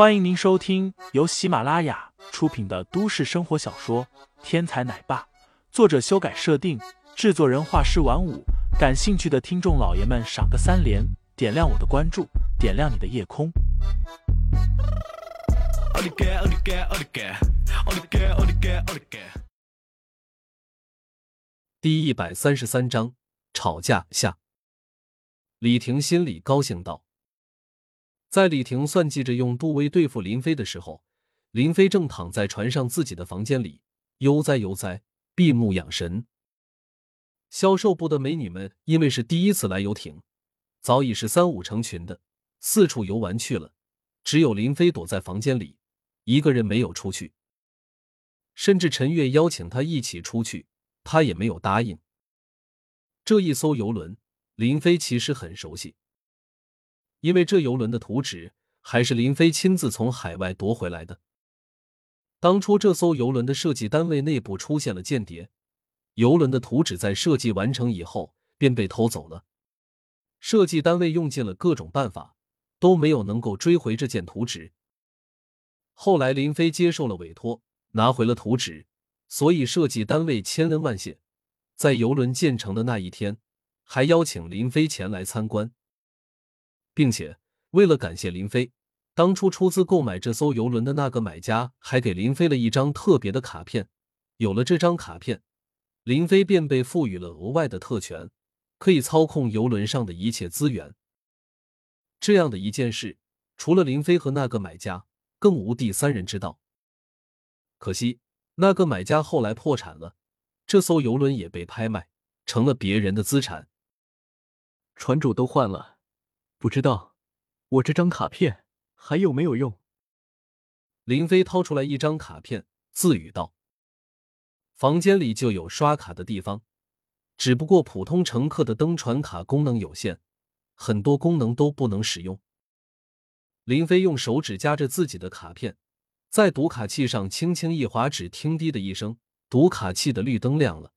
欢迎您收听由喜马拉雅出品的都市生活小说《天才奶爸》，作者修改设定，制作人画师晚舞。感兴趣的听众老爷们，赏个三连，点亮我的关注，点亮你的夜空。第一百三十三章吵架下，李婷心里高兴道。在李婷算计着用杜威对付林飞的时候，林飞正躺在船上自己的房间里悠哉悠哉，闭目养神。销售部的美女们因为是第一次来游艇，早已是三五成群的四处游玩去了，只有林飞躲在房间里，一个人没有出去。甚至陈月邀请他一起出去，他也没有答应。这一艘游轮，林飞其实很熟悉。因为这游轮的图纸还是林飞亲自从海外夺回来的。当初这艘游轮的设计单位内部出现了间谍，游轮的图纸在设计完成以后便被偷走了。设计单位用尽了各种办法，都没有能够追回这件图纸。后来林飞接受了委托，拿回了图纸，所以设计单位千恩万谢，在游轮建成的那一天，还邀请林飞前来参观。并且，为了感谢林飞，当初出资购买这艘游轮的那个买家还给林飞了一张特别的卡片。有了这张卡片，林飞便被赋予了额外的特权，可以操控游轮上的一切资源。这样的一件事，除了林飞和那个买家，更无第三人知道。可惜，那个买家后来破产了，这艘游轮也被拍卖，成了别人的资产。船主都换了。不知道我这张卡片还有没有用？林飞掏出来一张卡片，自语道：“房间里就有刷卡的地方，只不过普通乘客的登船卡功能有限，很多功能都不能使用。”林飞用手指夹着自己的卡片，在读卡器上轻轻一划，只听“滴”的一声，读卡器的绿灯亮了。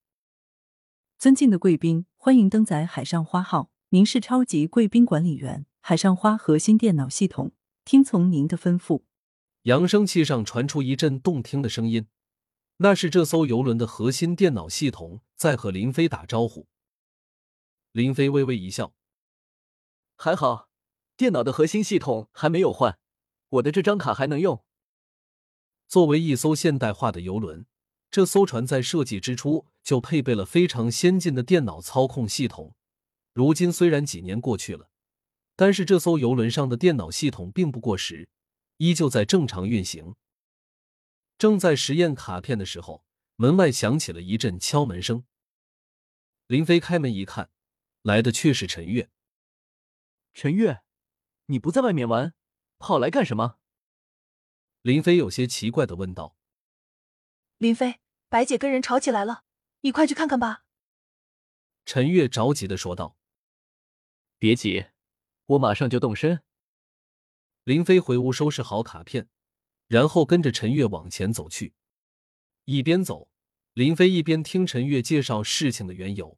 尊敬的贵宾，欢迎登载海上花号。您是超级贵宾管理员，海上花核心电脑系统，听从您的吩咐。扬声器上传出一阵动听的声音，那是这艘游轮的核心电脑系统在和林飞打招呼。林飞微微一笑，还好，电脑的核心系统还没有换，我的这张卡还能用。作为一艘现代化的游轮，这艘船在设计之初就配备了非常先进的电脑操控系统。如今虽然几年过去了，但是这艘游轮上的电脑系统并不过时，依旧在正常运行。正在实验卡片的时候，门外响起了一阵敲门声。林飞开门一看，来的却是陈月。陈月，你不在外面玩，跑来干什么？林飞有些奇怪的问道。林飞，白姐跟人吵起来了，你快去看看吧。陈月着急的说道。别急，我马上就动身。林飞回屋收拾好卡片，然后跟着陈月往前走去。一边走，林飞一边听陈月介绍事情的缘由。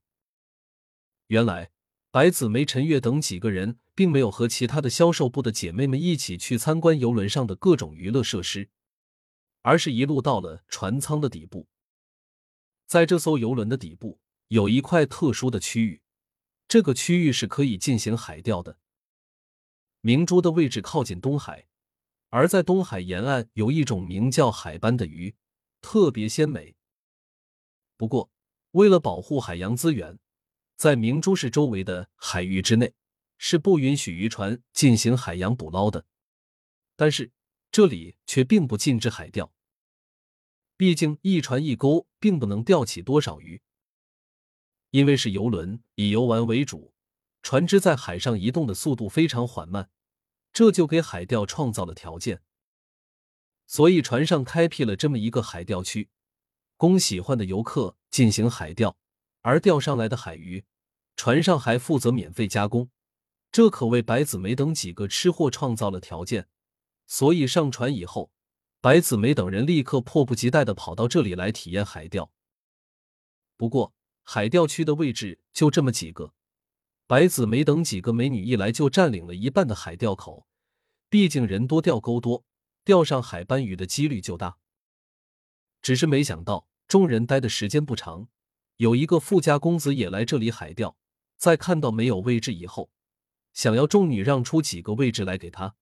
原来，白子梅、陈月等几个人并没有和其他的销售部的姐妹们一起去参观游轮上的各种娱乐设施，而是一路到了船舱的底部。在这艘游轮的底部，有一块特殊的区域。这个区域是可以进行海钓的。明珠的位置靠近东海，而在东海沿岸有一种名叫海斑的鱼，特别鲜美。不过，为了保护海洋资源，在明珠市周围的海域之内是不允许渔船进行海洋捕捞的。但是这里却并不禁止海钓，毕竟一船一钩并不能钓起多少鱼。因为是游轮，以游玩为主，船只在海上移动的速度非常缓慢，这就给海钓创造了条件。所以船上开辟了这么一个海钓区，供喜欢的游客进行海钓，而钓上来的海鱼，船上还负责免费加工，这可为白子梅等几个吃货创造了条件。所以上船以后，白子梅等人立刻迫不及待的跑到这里来体验海钓。不过，海钓区的位置就这么几个，白子梅等几个美女一来就占领了一半的海钓口。毕竟人多钓钩多，钓上海斑鱼的几率就大。只是没想到，众人待的时间不长，有一个富家公子也来这里海钓，在看到没有位置以后，想要众女让出几个位置来给他。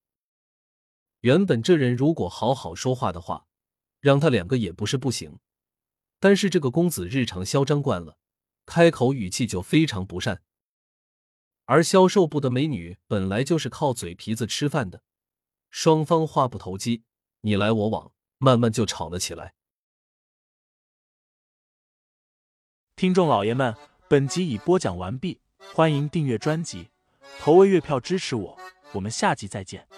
原本这人如果好好说话的话，让他两个也不是不行。但是这个公子日常嚣张惯了，开口语气就非常不善。而销售部的美女本来就是靠嘴皮子吃饭的，双方话不投机，你来我往，慢慢就吵了起来。听众老爷们，本集已播讲完毕，欢迎订阅专辑，投喂月票支持我，我们下集再见。